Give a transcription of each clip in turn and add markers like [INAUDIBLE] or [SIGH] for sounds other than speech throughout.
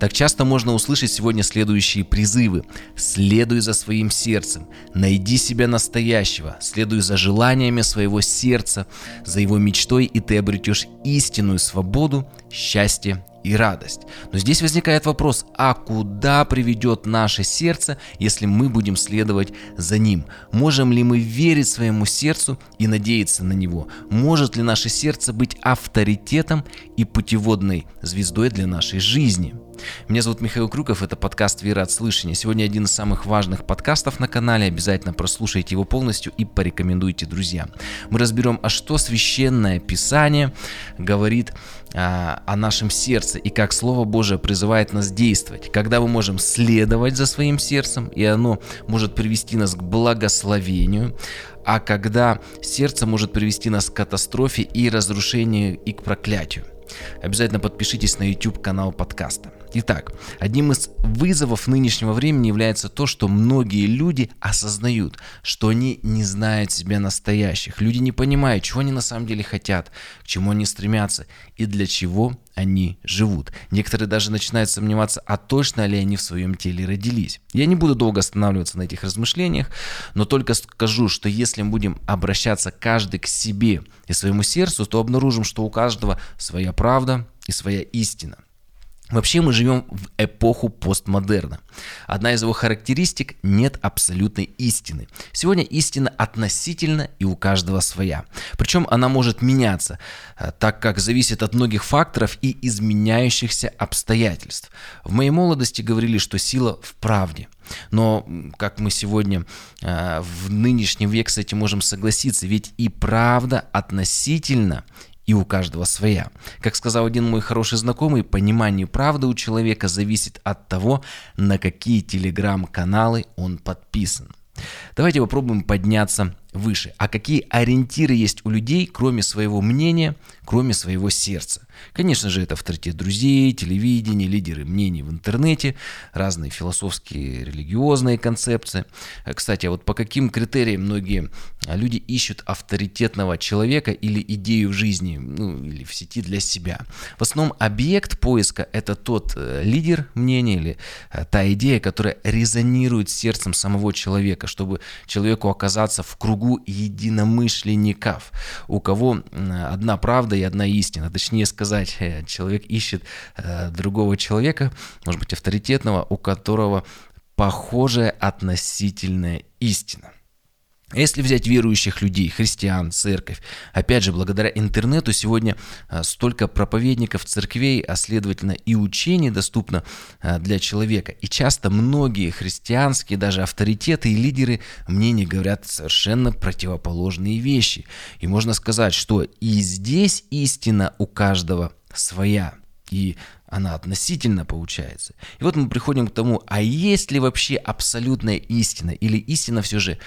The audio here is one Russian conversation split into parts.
Так часто можно услышать сегодня следующие призывы. Следуй за своим сердцем, найди себя настоящего, следуй за желаниями своего сердца, за его мечтой, и ты обретешь истинную свободу, счастье и радость. Но здесь возникает вопрос, а куда приведет наше сердце, если мы будем следовать за ним? Можем ли мы верить своему сердцу и надеяться на него? Может ли наше сердце быть авторитетом и путеводной звездой для нашей жизни? Меня зовут Михаил Крюков, это подкаст «Вера от слышания». Сегодня один из самых важных подкастов на канале, обязательно прослушайте его полностью и порекомендуйте друзьям. Мы разберем, а что Священное Писание говорит а, о нашем сердце и как Слово Божие призывает нас действовать, когда мы можем следовать за своим сердцем, и оно может привести нас к благословению, а когда сердце может привести нас к катастрофе и разрушению и к проклятию. Обязательно подпишитесь на YouTube канал подкаста. Итак, одним из вызовов нынешнего времени является то, что многие люди осознают, что они не знают себя настоящих. Люди не понимают, чего они на самом деле хотят, к чему они стремятся и для чего они живут. Некоторые даже начинают сомневаться, а точно ли они в своем теле родились. Я не буду долго останавливаться на этих размышлениях, но только скажу, что если мы будем обращаться каждый к себе и своему сердцу, то обнаружим, что у каждого своя правда и своя истина. Вообще мы живем в эпоху постмодерна. Одна из его характеристик – нет абсолютной истины. Сегодня истина относительно и у каждого своя. Причем она может меняться, э, так как зависит от многих факторов и изменяющихся обстоятельств. В моей молодости говорили, что сила в правде. Но как мы сегодня э, в нынешний век с этим можем согласиться, ведь и правда относительно и у каждого своя. Как сказал один мой хороший знакомый, понимание правды у человека зависит от того, на какие телеграм-каналы он подписан. Давайте попробуем подняться выше. А какие ориентиры есть у людей, кроме своего мнения, кроме своего сердца? Конечно же, это авторитет друзей, телевидение, лидеры мнений в интернете, разные философские, религиозные концепции. Э, кстати, а вот по каким критериям многие а, люди ищут авторитетного человека или идею в жизни, ну, или в сети для себя? В основном объект поиска – это тот э, лидер мнения или э, та идея, которая резонирует сердцем самого человека, чтобы человеку оказаться в кругу единомышленников, у кого одна правда и одна истина, точнее сказать, сказать, э, человек ищет э, другого человека, может быть, авторитетного, у которого похожая относительная истина. Если взять верующих людей, христиан, церковь, опять же, благодаря интернету сегодня э, столько проповедников церквей, а следовательно и учений доступно для человека. И часто многие христианские даже авторитеты и лидеры мнений говорят совершенно противоположные вещи. И можно сказать, что и здесь истина у каждого своя. И она относительно получается. И вот мы приходим к тому, а есть ли вообще абсолютная истина? Или истина все же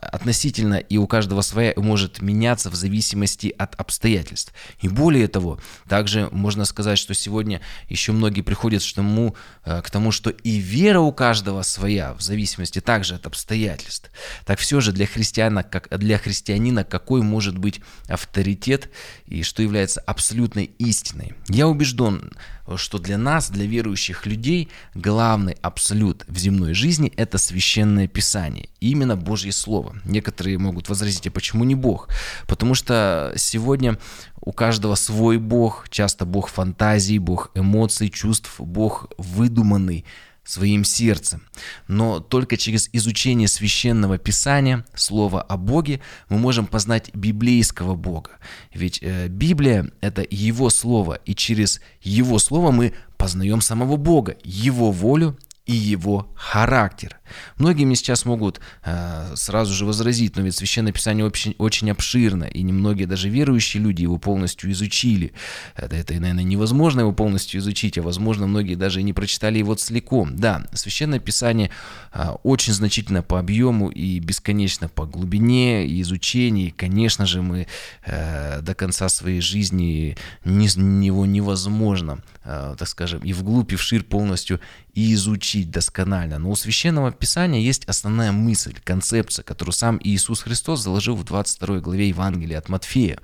относительно и у каждого своя может меняться в зависимости от обстоятельств. И более того, также можно сказать, что сегодня еще многие приходят к тому, э, к тому, что и вера у каждого своя, в зависимости также от обстоятельств. Так все же для христиана, как для христианина, какой может быть авторитет и что является абсолютной истиной? Я убежден, что для нас, для верующих людей, главный абсолют в земной жизни – это священное писание, именно Божье Слово. Некоторые могут возразить, а почему не Бог? Потому что сегодня у каждого свой Бог, часто Бог фантазий, Бог эмоций, чувств, Бог выдуманный, своим сердцем. Но только через изучение священного писания, слова о Боге, мы можем познать библейского Бога. Ведь э, Библия – это Его Слово, и через Его Слово мы познаем самого Бога, Его волю и его характер. Многие мне сейчас могут э, сразу же возразить, но ведь Священное Писание очень, очень обширно, и немногие даже верующие люди его полностью изучили. Это, это, наверное, невозможно его полностью изучить, а возможно, многие даже и не прочитали его целиком. Да, Священное Писание э, очень значительно по объему и бесконечно по глубине и изучению. И, конечно же, мы э, до конца своей жизни не, его невозможно, э, так скажем, и вглубь, и вширь полностью и изучить досконально. Но у Священного Писания есть основная мысль, концепция, которую сам Иисус Христос заложил в 22 главе Евангелия от Матфея.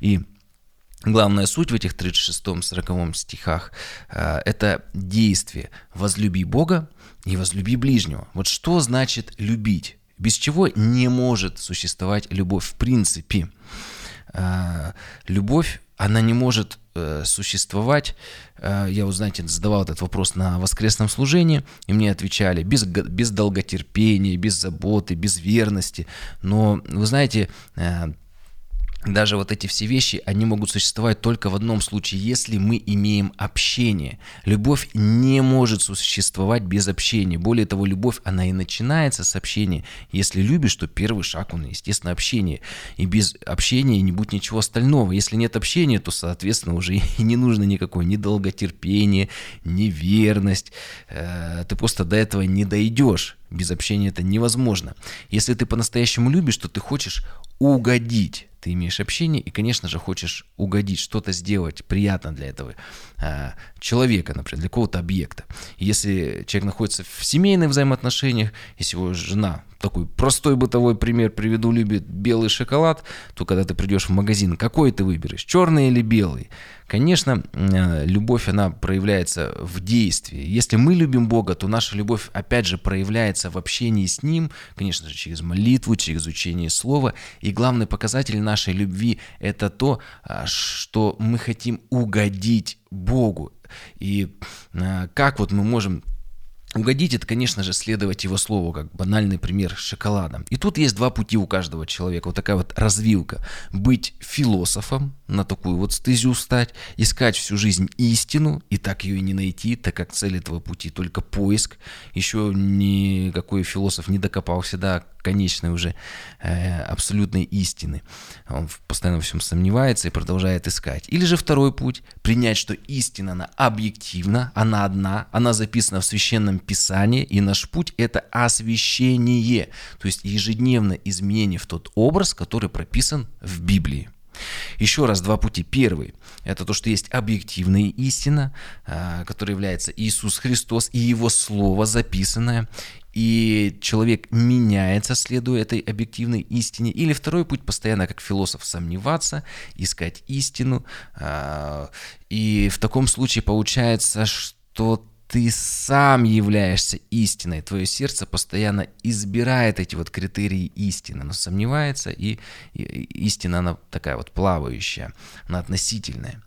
И Главная суть в этих 36-40 стихах э, – это действие «возлюби Бога и возлюби ближнего». Вот что значит «любить»? Без чего не может существовать любовь в принципе. Э, любовь, она не может э, существовать. Я, вот, знаете, задавал этот вопрос на воскресном служении, и мне отвечали без, без долготерпения, без заботы, без верности. Но, вы знаете, даже вот эти все вещи, они могут существовать только в одном случае, если мы имеем общение. Любовь не может существовать без общения. Более того, любовь, она и начинается с общения. Если любишь, то первый шаг, он, естественно, общение. И без общения не будет ничего остального. Если нет общения, то, соответственно, уже [LAUGHS] и не нужно никакое ни долготерпение, ни верность. Э, ты просто до этого не дойдешь. Без общения это невозможно. Если ты по-настоящему любишь, то ты хочешь угодить ты имеешь общение и, конечно же, хочешь угодить, что-то сделать приятно для этого э, человека, например, для какого-то объекта. Если человек находится в семейных взаимоотношениях, если его жена, такой простой бытовой пример приведу, любит белый шоколад, то когда ты придешь в магазин, какой ты выберешь, черный или белый? Конечно, э, любовь, она проявляется в действии. Если мы любим Бога, то наша любовь, опять же, проявляется в общении с Ним, конечно же, через молитву, через изучение Слова. И главный показатель нашей любви – это то, а, что мы хотим угодить Богу. И а, как вот мы можем Угодить это, конечно же, следовать его слову, как банальный пример шоколада. И тут есть два пути у каждого человека, вот такая вот развилка. Быть философом, на такую вот стезю стать, искать всю жизнь истину, и так ее и не найти, так как цель этого пути только поиск. Еще никакой философ не докопался до конечной уже э, абсолютной истины. Он постоянно во всем сомневается и продолжает искать. Или же второй путь – принять, что истина, она объективна, она одна, она записана в Священном Писании, и наш путь – это освящение, то есть ежедневное изменение в тот образ, который прописан в Библии. Еще раз два пути. Первый – это то, что есть объективная истина, а, которая является Иисус Христос и Его Слово записанное, и человек меняется, следуя этой объективной истине. Или второй путь постоянно, как философ, сомневаться, искать истину. А, и в таком случае получается, что ты сам являешься истиной. Твое сердце постоянно избирает эти вот критерии истины. Оно сомневается, и, и истина, она такая вот плавающая, она относительная.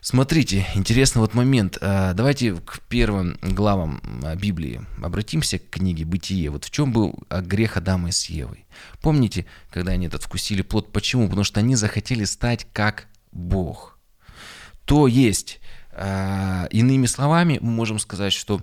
Смотрите, интересный вот момент. А, давайте к первым главам а, Библии обратимся к книге «Бытие». Вот в чем был а, грех Адама и с Евой? Помните, когда они этот вкусили плод? Почему? Потому что они захотели стать как Бог. То есть иными словами, мы можем сказать, что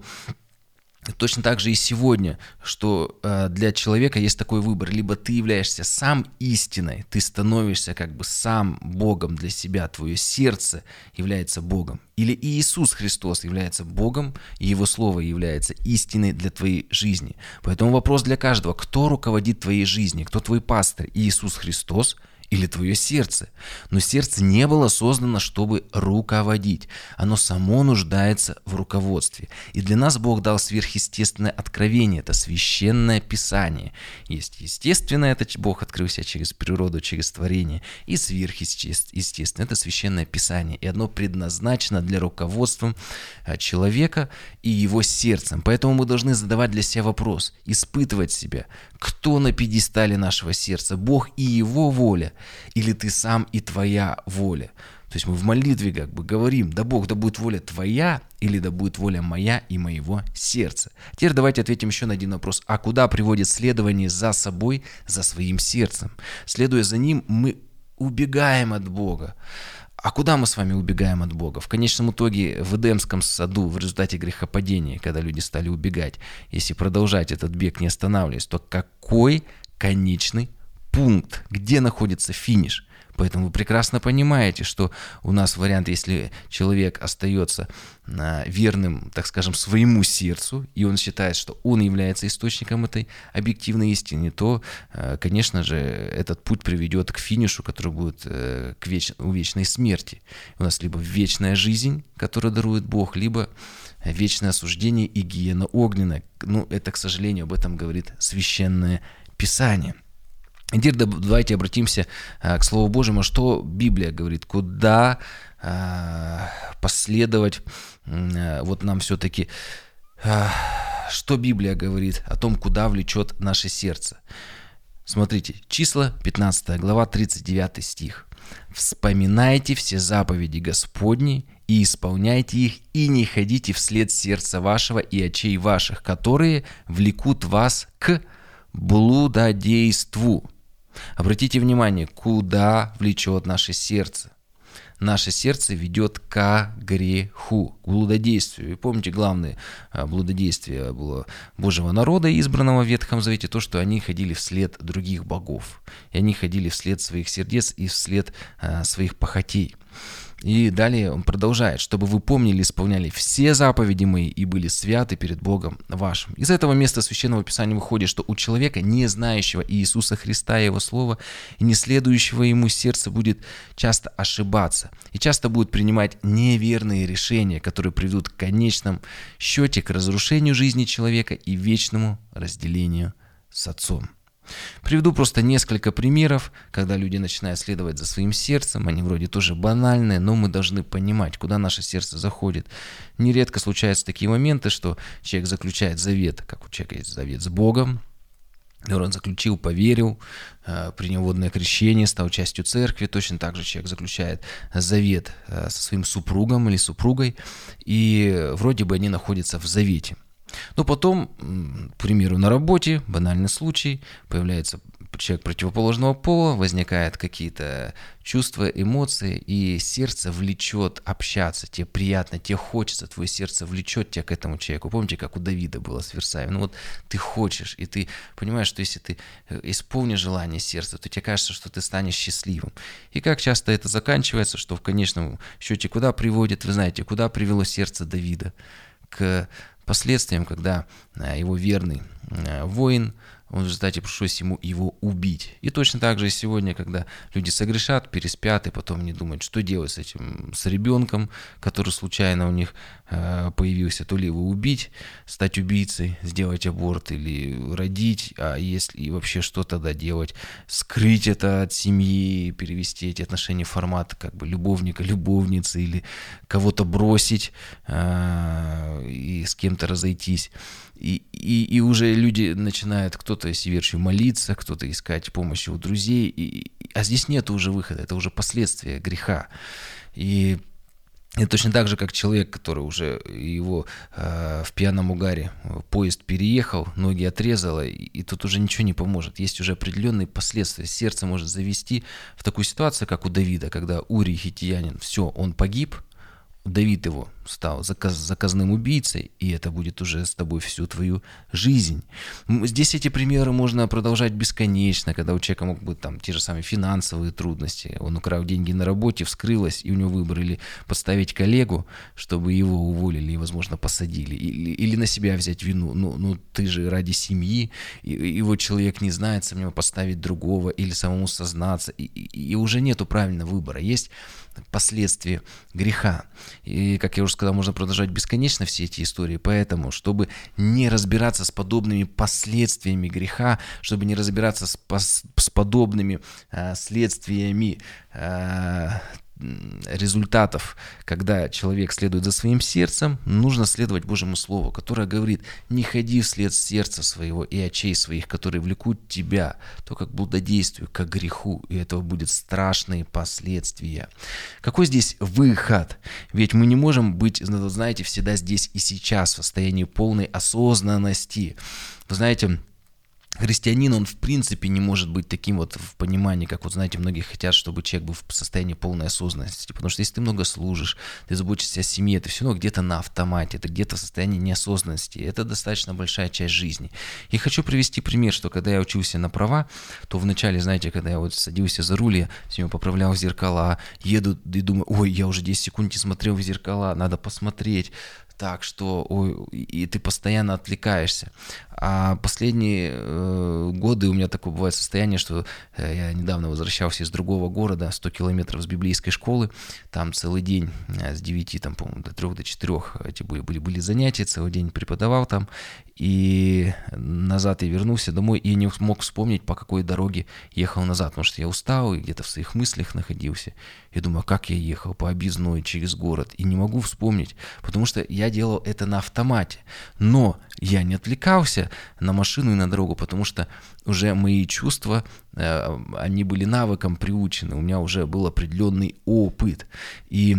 Точно так же и сегодня, что э, для человека есть такой выбор. Либо ты являешься сам истиной, ты становишься как бы сам Богом для себя, твое сердце является Богом. Или Иисус Христос является Богом, и Его Слово является истиной для твоей жизни. Поэтому вопрос для каждого, кто руководит твоей жизнью, кто твой пастор, Иисус Христос – или твое сердце. Но сердце не было создано, чтобы руководить. Оно само нуждается в руководстве. И для нас Бог дал сверхъестественное откровение. Это священное писание. Есть естественное, это Бог открыл себя через природу, через творение. И сверхъестественное, это священное писание. И оно предназначено для руководства а, человека и его сердцем. Поэтому мы должны задавать для себя вопрос, испытывать себя, кто на пьедестале нашего сердца, Бог и его воля или ты сам и твоя воля. То есть мы в молитве как бы говорим, да Бог, да будет воля твоя, или да будет воля моя и моего сердца. Теперь давайте ответим еще на один вопрос. А куда приводит следование за собой, за своим сердцем? Следуя за ним, мы убегаем от Бога. А куда мы с вами убегаем от Бога? В конечном итоге в Эдемском саду в результате грехопадения, когда люди стали убегать, если продолжать этот бег не останавливаясь, то какой конечный пункт, где находится финиш. Поэтому вы прекрасно понимаете, что у нас вариант, если человек остается а, верным, так скажем, своему сердцу, и он считает, что он является источником этой объективной истины, то, а, конечно же, этот путь приведет к финишу, который будет э, к веч... у вечной смерти. У нас либо вечная жизнь, которую дарует Бог, либо вечное осуждение и гиена огненная. Ну, это, к сожалению, об этом говорит священное Писание. Теперь давайте обратимся к Слову Божьему, что Библия говорит, куда последовать вот нам все-таки, что Библия говорит о том, куда влечет наше сердце. Смотрите, числа 15 глава 39 стих. «Вспоминайте все заповеди Господни и исполняйте их, и не ходите вслед сердца вашего и очей ваших, которые влекут вас к блудодейству». Обратите внимание, куда влечет наше сердце наше сердце ведет к греху, к блудодействию. И помните, главное а, блудодействие было Божьего народа, избранного в Ветхом Завете, то, что они ходили вслед других богов. И они ходили вслед своих сердец и вслед а, своих похотей. И далее он продолжает, чтобы вы помнили, исполняли все заповеди мои и были святы перед Богом вашим. Из этого места Священного Писания выходит, что у человека, не знающего Иисуса Христа и Его Слова, и не следующего Ему сердца будет часто ошибаться и часто будет принимать неверные решения, которые приведут к конечном счете к разрушению жизни человека и вечному разделению с Отцом. Приведу просто несколько примеров, когда люди начинают следовать за своим сердцем, они вроде тоже банальные, но мы должны понимать, куда наше сердце заходит. Нередко случаются такие моменты, что человек заключает завет, как у человека есть завет с Богом, он заключил, поверил, э, принял водное крещение, стал частью церкви. Точно так же человек заключает завет э, со своим супругом или супругой, и вроде бы они находятся в завете. Но потом, к примеру, на работе, банальный случай, появляется человек противоположного пола, возникают какие-то чувства, эмоции, и сердце влечет общаться, тебе приятно, тебе хочется, твое сердце влечет тебя к этому человеку. Помните, как у Давида было с Версаем? Ну вот ты хочешь, и ты понимаешь, что если ты э, исполнишь желание сердца, то тебе кажется, что ты станешь счастливым. И как часто это заканчивается, что в конечном счете куда приводит, вы знаете, куда привело сердце Давида? К последствиям, когда э, его верный э, воин, в результате пришлось ему его убить. И точно так же и сегодня, когда люди согрешат, переспят, и потом не думают, что делать с этим, с ребенком, который случайно у них э, появился, то ли его убить, стать убийцей, сделать аборт или родить, а если и вообще что тогда делать, скрыть это от семьи, перевести эти отношения в формат как бы любовника, любовницы или кого-то бросить и с кем-то разойтись. И, и, и уже люди начинают кто-то северчью молиться, кто-то искать помощи у друзей, и, а здесь нет уже выхода, это уже последствия греха. И это точно так же, как человек, который уже его э, в пьяном угаре поезд переехал, ноги отрезало, и, и тут уже ничего не поможет. Есть уже определенные последствия. Сердце может завести в такую ситуацию, как у Давида, когда Урий Хитиянин, все, он погиб, Давид его стал заказ, заказным убийцей, и это будет уже с тобой всю твою жизнь. Здесь эти примеры можно продолжать бесконечно, когда у человека могут быть там те же самые финансовые трудности. Он украл деньги на работе, вскрылось, и у него выбор или подставить коллегу, чтобы его уволили и, возможно, посадили, или, или на себя взять вину. Ну, ну ты же ради семьи, и, и вот человек не знает, самому поставить другого, или самому сознаться, и, и, и уже нету правильного выбора. Есть последствия греха. И, как я уже сказал, можно продолжать бесконечно все эти истории. Поэтому, чтобы не разбираться с подобными последствиями греха, чтобы не разбираться с, с подобными э, следствиями э, результатов, когда человек следует за своим сердцем, нужно следовать Божьему Слову, которое говорит, не ходи вслед сердца своего и очей своих, которые влекут тебя, то как блудодействию, как греху, и этого будет страшные последствия. Какой здесь выход? Ведь мы не можем быть, знаете, всегда здесь и сейчас в состоянии полной осознанности. Вы знаете, христианин, он в принципе не может быть таким вот в понимании, как вот знаете, многие хотят, чтобы человек был в состоянии полной осознанности. Потому что если ты много служишь, ты заботишься о семье, ты все равно где-то на автомате, ты где-то в состоянии неосознанности. Это достаточно большая часть жизни. И хочу привести пример, что когда я учился на права, то вначале, знаете, когда я вот садился за руль, я все поправлял в зеркала, еду и думаю, ой, я уже 10 секунд не смотрел в зеркала, надо посмотреть, так, что ой, и ты постоянно отвлекаешься. А последние э, годы у меня такое бывает состояние, что э, я недавно возвращался из другого города, 100 километров с библейской школы, там целый день э, с 9, там, по-моему, до 3 до 4 эти были, были, были занятия, целый день преподавал там, и назад я вернулся домой и не мог вспомнить, по какой дороге ехал назад, потому что я устал и где-то в своих мыслях находился. Я думаю, а как я ехал по объездной через город, и не могу вспомнить, потому что я делал это на автомате. Но я не отвлекался на машину и на дорогу, потому что уже мои чувства, э, они были навыком приучены, у меня уже был определенный опыт. И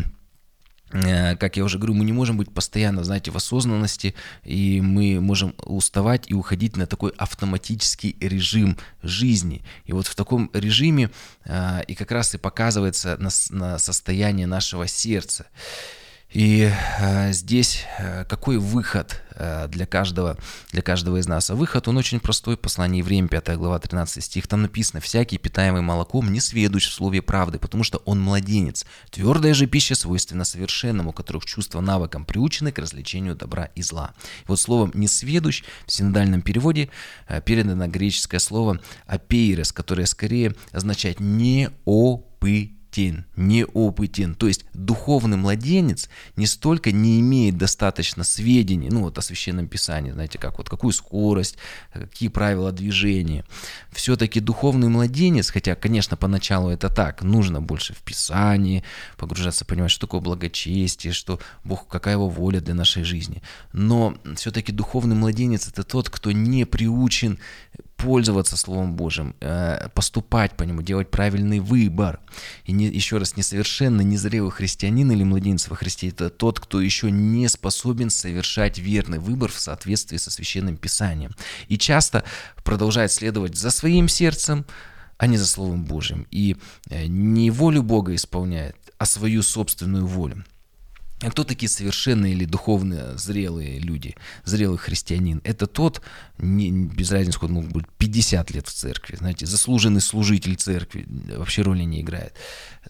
Э, как я уже говорю, мы не можем быть постоянно, знаете, в осознанности, и мы можем уставать и уходить на такой автоматический режим жизни. И вот в таком режиме э, и как раз и показывается на, состояние нашего сердца. И э, здесь э, какой выход э, для, каждого, для каждого из нас? А выход, он очень простой. Послание Евреям, 5 глава, 13 стих. Там написано, «Всякий, питаемый молоком, не сведущ в слове правды, потому что он младенец. Твердая же пища свойственна совершенному, которых чувства навыкам приучены к развлечению добра и зла». И вот словом «не сведущ» в синодальном переводе э, передано греческое слово «апейрес», которое скорее означает «неопытный» неопытен, неопытен. То есть духовный младенец не столько не имеет достаточно сведений, ну вот о священном писании, знаете, как вот какую скорость, какие правила движения. Все-таки духовный младенец, хотя, конечно, поначалу это так, нужно больше в писании погружаться, понимать, что такое благочестие, что Бог, какая его воля для нашей жизни. Но все-таки духовный младенец это тот, кто не приучен пользоваться Словом Божьим, э, поступать по нему, делать правильный выбор. И не, еще раз, несовершенно незрелый христианин или младенец во Христе – это тот, кто еще не способен совершать верный выбор в соответствии со Священным Писанием. И часто продолжает следовать за своим сердцем, а не за Словом Божьим. И э, не волю Бога исполняет, а свою собственную волю. А кто такие совершенные или духовно зрелые люди, зрелый христианин? Это тот, не, без разницы, сколько мог быть, 50 лет в церкви, знаете, заслуженный служитель церкви, вообще роли не играет.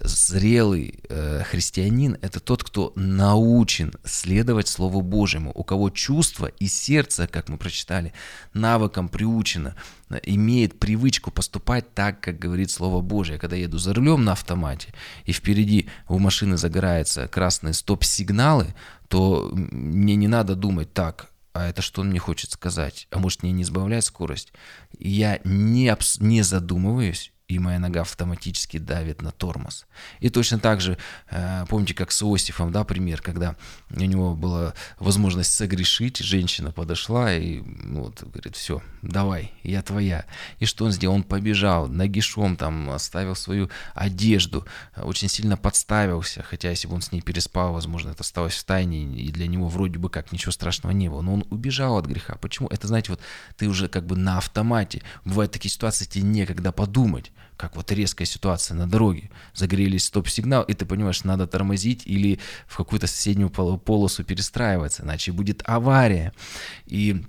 Зрелый э, христианин – это тот, кто научен следовать Слову Божьему, у кого чувство и сердце, как мы прочитали, навыком приучено, имеет привычку поступать так, как говорит Слово Божье. Когда еду за рулем на автомате, и впереди у машины загораются красные стоп-сигналы, то мне не надо думать так, а это что он мне хочет сказать? А может мне не сбавлять скорость? Я не, не задумываюсь, и моя нога автоматически давит на тормоз. И точно так же, э, помните, как с Иосифом, да, пример, когда у него была возможность согрешить, женщина подошла и ну, вот, говорит, все, давай, я твоя. И что он сделал? Он побежал, нагишом там оставил свою одежду, очень сильно подставился, хотя если бы он с ней переспал, возможно, это осталось в тайне, и для него вроде бы как ничего страшного не было, но он убежал от греха. Почему? Это, знаете, вот ты уже как бы на автомате. Бывают такие ситуации, тебе некогда подумать как вот резкая ситуация на дороге. Загорелись стоп-сигнал, и ты понимаешь, надо тормозить или в какую-то соседнюю полосу перестраиваться, иначе будет авария. И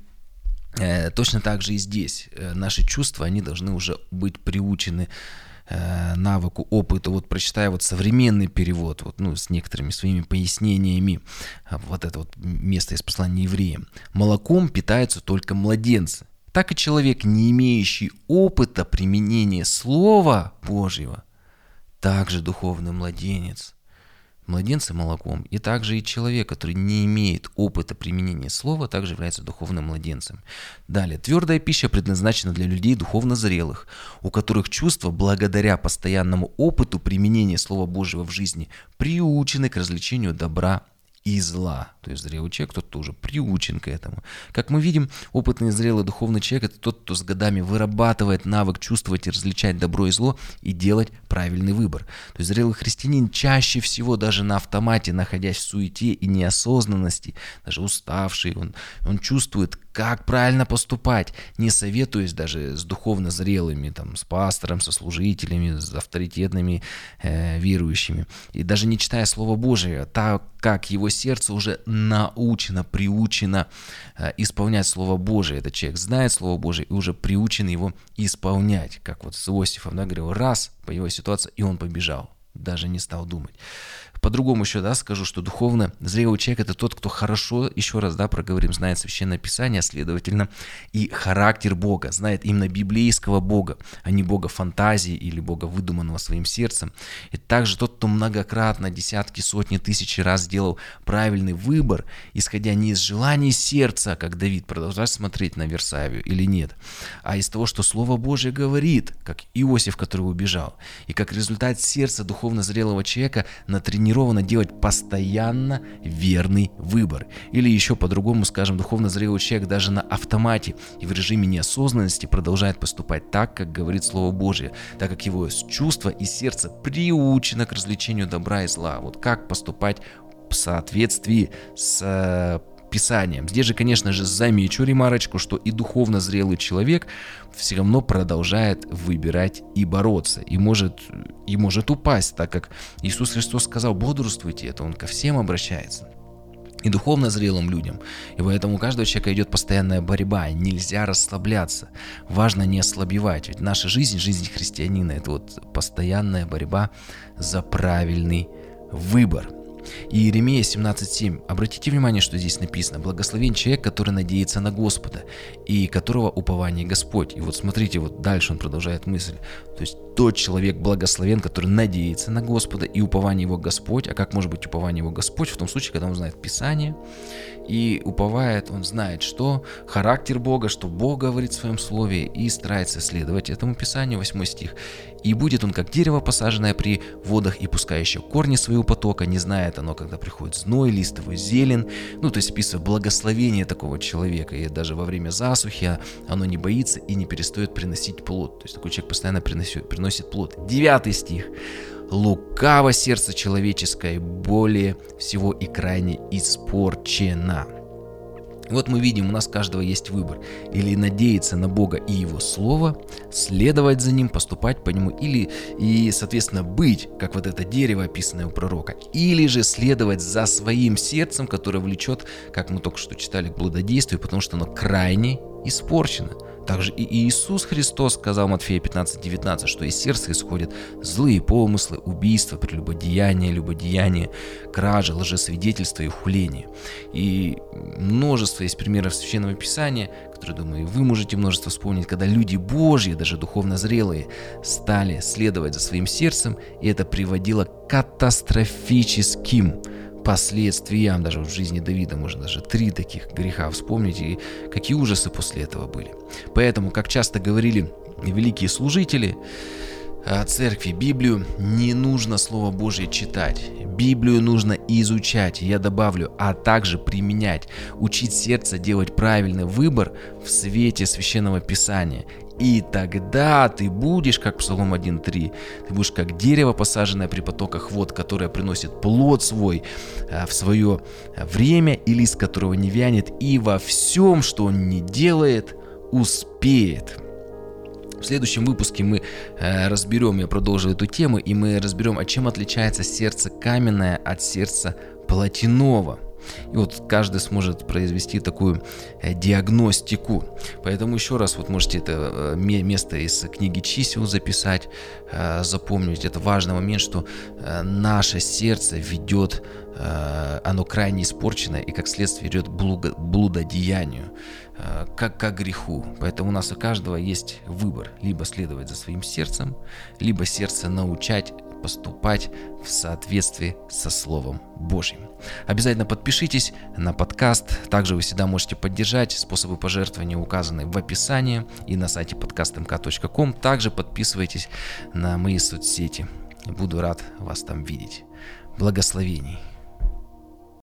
э, точно так же и здесь. Э, наши чувства, они должны уже быть приучены э, навыку, опыту. Вот прочитаю вот современный перевод, вот, ну, с некоторыми своими пояснениями, вот это вот место из послания евреям. Молоком питаются только младенцы, так и человек, не имеющий опыта применения Слова Божьего, также духовный младенец. Младенцы молоком. И также и человек, который не имеет опыта применения слова, также является духовным младенцем. Далее. Твердая пища предназначена для людей духовно зрелых, у которых чувства, благодаря постоянному опыту применения Слова Божьего в жизни, приучены к развлечению добра и зла. То есть зрелый человек, тот, кто уже приучен к этому. Как мы видим, опытный зрелый духовный человек – это тот, кто с годами вырабатывает навык чувствовать и различать добро и зло и делать правильный выбор. То есть зрелый христианин чаще всего даже на автомате, находясь в суете и неосознанности, даже уставший, он, он чувствует, как правильно поступать, не советуясь даже с духовно зрелыми, там, с пастором, со служителями, с авторитетными э, верующими. И даже не читая Слово Божие, так как его сердце уже научено, приучено э, исполнять Слово Божие. Этот человек знает Слово Божие и уже приучен его исполнять. Как вот с Иосифом, да, говорил, раз, появилась ситуация, и он побежал, даже не стал думать. По-другому еще, да, скажу, что духовно зрелый человек это тот, кто хорошо, еще раз, да, проговорим, знает Священное Писание, следовательно, и характер Бога, знает именно библейского Бога, а не Бога фантазии или Бога выдуманного своим сердцем. И также тот, кто многократно, десятки, сотни, тысячи раз сделал правильный выбор, исходя не из желаний сердца, как Давид, продолжать смотреть на Версавию или нет, а из того, что Слово Божье говорит, как Иосиф, который убежал. И как результат сердца духовно зрелого человека натренировано делать постоянно верный выбор. Или еще по-другому скажем, духовно зрелый человек даже на автомате и в режиме неосознанности продолжает поступать так, как говорит Слово Божье, так как его чувство и сердце приучено к развлечению добра и зла. Вот как поступать в соответствии с э, Писанием. Здесь же, конечно же, замечу ремарочку, что и духовно зрелый человек все равно продолжает выбирать и бороться, и может, и может упасть, так как Иисус Христос сказал, бодрствуйте, это Он ко всем обращается и духовно зрелым людям. И поэтому у каждого человека идет постоянная борьба, нельзя расслабляться. Важно не ослабевать, ведь наша жизнь, жизнь христианина, это вот постоянная борьба за правильный выбор. Иеремия 17.7. Обратите внимание, что здесь написано. Благословен человек, который надеется на Господа, и которого упование Господь. И вот смотрите, вот дальше он продолжает мысль. То есть тот человек благословен, который надеется на Господа, и упование его Господь. А как может быть упование его Господь? В том случае, когда он знает Писание, и уповает, он знает, что характер Бога, что Бог говорит в своем слове, и старается следовать этому Писанию, 8 стих. И будет он как дерево, посаженное при водах и пускающее корни своего потока, не знает оно, когда приходит зной, листовый зелен. Ну, то есть описывает благословение такого человека. И даже во время засухи оно не боится и не перестает приносить плод. То есть такой человек постоянно приносит, приносит плод. Девятый стих лукаво сердце человеческое более всего и крайне испорчено. Вот мы видим, у нас каждого есть выбор. Или надеяться на Бога и Его Слово, следовать за Ним, поступать по Нему, или, и, соответственно, быть, как вот это дерево, описанное у пророка. Или же следовать за своим сердцем, которое влечет, как мы только что читали, к блудодействию, потому что оно крайне испорчено. Также и Иисус Христос сказал Матфея 15:19, что из сердца исходят злые помыслы, убийства, прелюбодеяние, любодеяние, кражи, лжесвидетельство и хуление. И множество есть примеров Священного Писания, которые, думаю, вы можете множество вспомнить, когда люди Божьи, даже духовно зрелые, стали следовать за своим сердцем, и это приводило к катастрофическим последствиям, даже в жизни Давида можно даже три таких греха вспомнить, и какие ужасы после этого были. Поэтому, как часто говорили великие служители, церкви, Библию не нужно Слово Божье читать. Библию нужно изучать, я добавлю, а также применять, учить сердце делать правильный выбор в свете Священного Писания и тогда ты будешь, как Псалом 1.3, ты будешь как дерево, посаженное при потоках вод, которое приносит плод свой а, в свое время, и лист которого не вянет, и во всем, что он не делает, успеет. В следующем выпуске мы э, разберем, я продолжу эту тему, и мы разберем, а чем отличается сердце каменное от сердца плотяного. И вот каждый сможет произвести такую э, диагностику. Поэтому еще раз вот можете это э, место из книги чисел записать, э, запомнить. Это важный момент, что наше сердце ведет, оно крайне испорчено и как следствие идет блудодеянию, как, как греху. Поэтому у нас у каждого есть выбор. Либо следовать за своим сердцем, либо сердце научать поступать в соответствии со Словом Божьим. Обязательно подпишитесь на подкаст. Также вы всегда можете поддержать. Способы пожертвования указаны в описании и на сайте podcastmk.com. Также подписывайтесь на мои соцсети. Буду рад вас там видеть. Благословений.